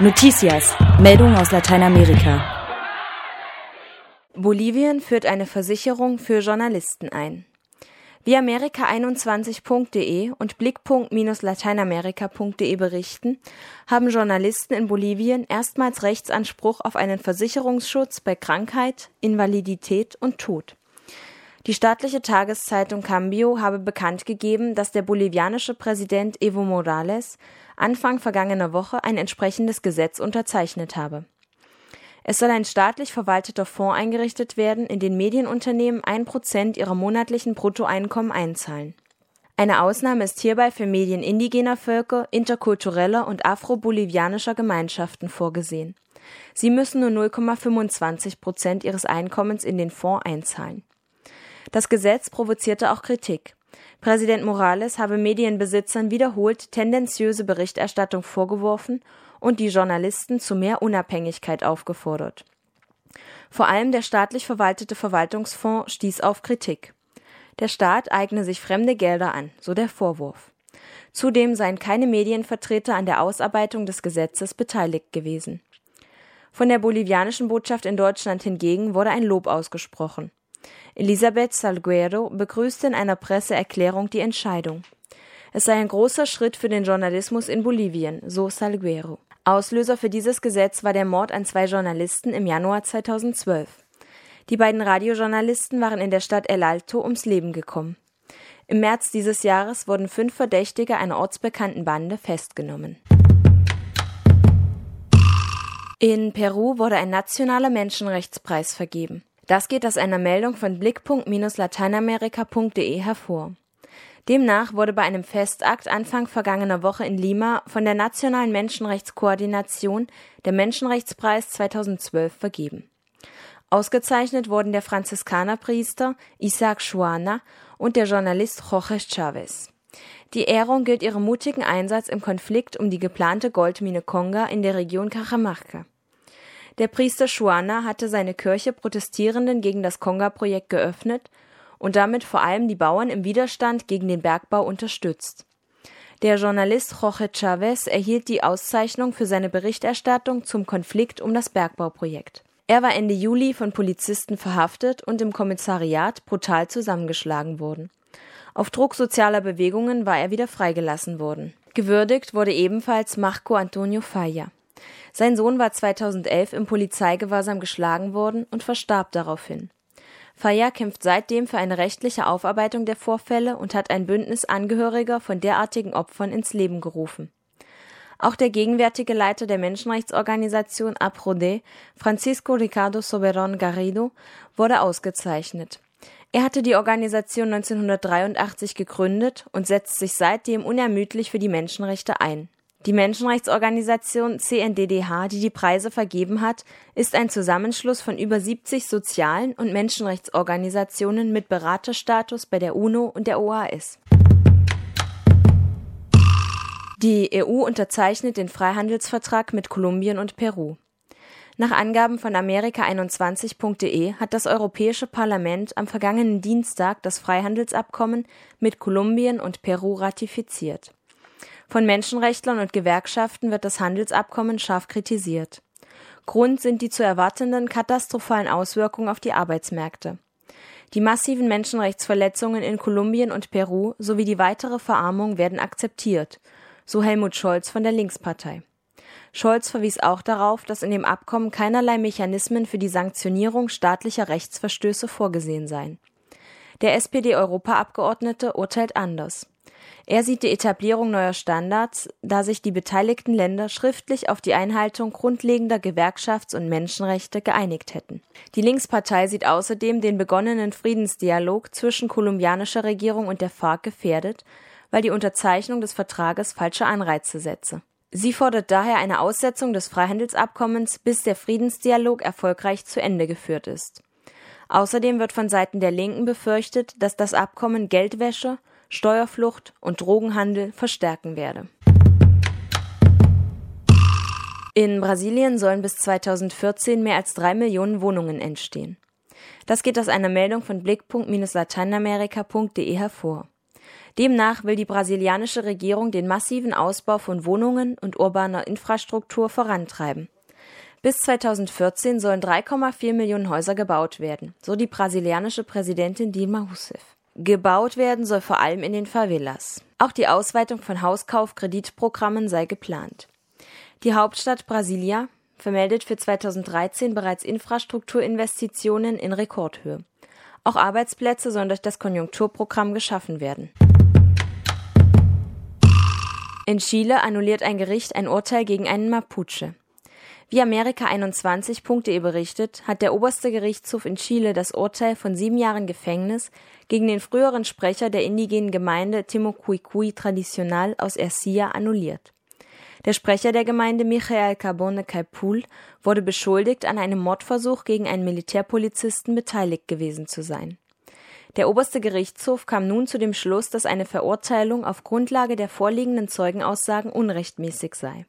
Noticias, Meldung aus Lateinamerika. Bolivien führt eine Versicherung für Journalisten ein. Wie Amerika21.de und Blickpunkt-lateinamerika.de berichten, haben Journalisten in Bolivien erstmals Rechtsanspruch auf einen Versicherungsschutz bei Krankheit, Invalidität und Tod. Die staatliche Tageszeitung Cambio habe bekannt gegeben, dass der bolivianische Präsident Evo Morales Anfang vergangener Woche ein entsprechendes Gesetz unterzeichnet habe. Es soll ein staatlich verwalteter Fonds eingerichtet werden, in den Medienunternehmen ein Prozent ihrer monatlichen Bruttoeinkommen einzahlen. Eine Ausnahme ist hierbei für Medien indigener Völker, interkultureller und afro-bolivianischer Gemeinschaften vorgesehen. Sie müssen nur 0,25 Prozent ihres Einkommens in den Fonds einzahlen. Das Gesetz provozierte auch Kritik. Präsident Morales habe Medienbesitzern wiederholt tendenziöse Berichterstattung vorgeworfen und die Journalisten zu mehr Unabhängigkeit aufgefordert. Vor allem der staatlich verwaltete Verwaltungsfonds stieß auf Kritik. Der Staat eigne sich fremde Gelder an, so der Vorwurf. Zudem seien keine Medienvertreter an der Ausarbeitung des Gesetzes beteiligt gewesen. Von der bolivianischen Botschaft in Deutschland hingegen wurde ein Lob ausgesprochen. Elisabeth Salguero begrüßte in einer Presseerklärung die Entscheidung. Es sei ein großer Schritt für den Journalismus in Bolivien, so Salguero. Auslöser für dieses Gesetz war der Mord an zwei Journalisten im Januar 2012. Die beiden Radiojournalisten waren in der Stadt El Alto ums Leben gekommen. Im März dieses Jahres wurden fünf Verdächtige einer ortsbekannten Bande festgenommen. In Peru wurde ein nationaler Menschenrechtspreis vergeben. Das geht aus einer Meldung von blickpunkt-lateinamerika.de hervor. Demnach wurde bei einem Festakt Anfang vergangener Woche in Lima von der Nationalen Menschenrechtskoordination der Menschenrechtspreis 2012 vergeben. Ausgezeichnet wurden der Franziskanerpriester Isaac Schuana und der Journalist Jorge Chavez. Die Ehrung gilt ihrem mutigen Einsatz im Konflikt um die geplante Goldmine Conga in der Region Cajamarca. Der Priester Schuana hatte seine Kirche Protestierenden gegen das Conga-Projekt geöffnet und damit vor allem die Bauern im Widerstand gegen den Bergbau unterstützt. Der Journalist Jorge Chavez erhielt die Auszeichnung für seine Berichterstattung zum Konflikt um das Bergbauprojekt. Er war Ende Juli von Polizisten verhaftet und im Kommissariat brutal zusammengeschlagen worden. Auf Druck sozialer Bewegungen war er wieder freigelassen worden. Gewürdigt wurde ebenfalls Marco Antonio Falla. Sein Sohn war 2011 im Polizeigewahrsam geschlagen worden und verstarb daraufhin. Faya kämpft seitdem für eine rechtliche Aufarbeitung der Vorfälle und hat ein Bündnis Angehöriger von derartigen Opfern ins Leben gerufen. Auch der gegenwärtige Leiter der Menschenrechtsorganisation APRODE, Francisco Ricardo Soberon Garrido, wurde ausgezeichnet. Er hatte die Organisation 1983 gegründet und setzt sich seitdem unermüdlich für die Menschenrechte ein die Menschenrechtsorganisation CNDDH, die die Preise vergeben hat, ist ein Zusammenschluss von über 70 sozialen und Menschenrechtsorganisationen mit Beraterstatus bei der UNO und der OAS. Die EU unterzeichnet den Freihandelsvertrag mit Kolumbien und Peru. Nach Angaben von Amerika21.de hat das Europäische Parlament am vergangenen Dienstag das Freihandelsabkommen mit Kolumbien und Peru ratifiziert. Von Menschenrechtlern und Gewerkschaften wird das Handelsabkommen scharf kritisiert. Grund sind die zu erwartenden katastrophalen Auswirkungen auf die Arbeitsmärkte. Die massiven Menschenrechtsverletzungen in Kolumbien und Peru sowie die weitere Verarmung werden akzeptiert, so Helmut Scholz von der Linkspartei. Scholz verwies auch darauf, dass in dem Abkommen keinerlei Mechanismen für die Sanktionierung staatlicher Rechtsverstöße vorgesehen seien. Der SPD-Europaabgeordnete urteilt anders. Er sieht die Etablierung neuer Standards, da sich die beteiligten Länder schriftlich auf die Einhaltung grundlegender Gewerkschafts- und Menschenrechte geeinigt hätten. Die Linkspartei sieht außerdem den begonnenen Friedensdialog zwischen kolumbianischer Regierung und der FARC gefährdet, weil die Unterzeichnung des Vertrages falsche Anreize setze. Sie fordert daher eine Aussetzung des Freihandelsabkommens, bis der Friedensdialog erfolgreich zu Ende geführt ist. Außerdem wird von Seiten der Linken befürchtet, dass das Abkommen Geldwäsche, Steuerflucht und Drogenhandel verstärken werde. In Brasilien sollen bis 2014 mehr als drei Millionen Wohnungen entstehen. Das geht aus einer Meldung von Blickpunkt-lateinamerika.de hervor. Demnach will die brasilianische Regierung den massiven Ausbau von Wohnungen und urbaner Infrastruktur vorantreiben. Bis 2014 sollen 3,4 Millionen Häuser gebaut werden, so die brasilianische Präsidentin Dilma Rousseff. Gebaut werden soll vor allem in den Favelas. Auch die Ausweitung von Hauskauf-Kreditprogrammen sei geplant. Die Hauptstadt Brasilia vermeldet für 2013 bereits Infrastrukturinvestitionen in Rekordhöhe. Auch Arbeitsplätze sollen durch das Konjunkturprogramm geschaffen werden. In Chile annulliert ein Gericht ein Urteil gegen einen Mapuche. Wie Amerika21.de berichtet, hat der oberste Gerichtshof in Chile das Urteil von sieben Jahren Gefängnis gegen den früheren Sprecher der indigenen Gemeinde Timocuicui Tradicional aus Ercia annulliert. Der Sprecher der Gemeinde Michael Carbone Caipul wurde beschuldigt, an einem Mordversuch gegen einen Militärpolizisten beteiligt gewesen zu sein. Der oberste Gerichtshof kam nun zu dem Schluss, dass eine Verurteilung auf Grundlage der vorliegenden Zeugenaussagen unrechtmäßig sei.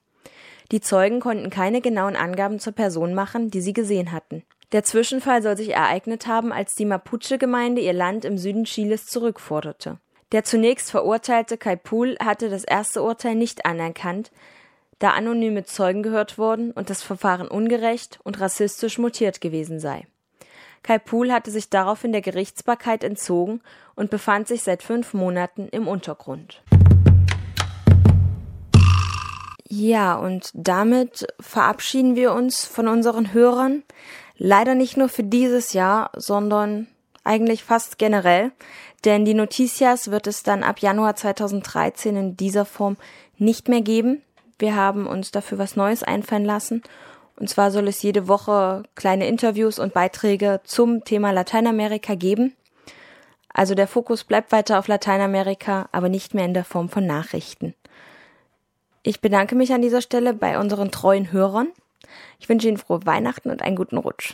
Die Zeugen konnten keine genauen Angaben zur Person machen, die sie gesehen hatten. Der Zwischenfall soll sich ereignet haben, als die Mapuche-Gemeinde ihr Land im Süden Chiles zurückforderte. Der zunächst verurteilte Kaipul hatte das erste Urteil nicht anerkannt, da anonyme Zeugen gehört wurden und das Verfahren ungerecht und rassistisch mutiert gewesen sei. Kai Pool hatte sich daraufhin der Gerichtsbarkeit entzogen und befand sich seit fünf Monaten im Untergrund. Ja, und damit verabschieden wir uns von unseren Hörern. Leider nicht nur für dieses Jahr, sondern eigentlich fast generell. Denn die Noticias wird es dann ab Januar 2013 in dieser Form nicht mehr geben. Wir haben uns dafür was Neues einfallen lassen und zwar soll es jede Woche kleine Interviews und Beiträge zum Thema Lateinamerika geben. Also der Fokus bleibt weiter auf Lateinamerika, aber nicht mehr in der Form von Nachrichten. Ich bedanke mich an dieser Stelle bei unseren treuen Hörern. Ich wünsche Ihnen frohe Weihnachten und einen guten Rutsch.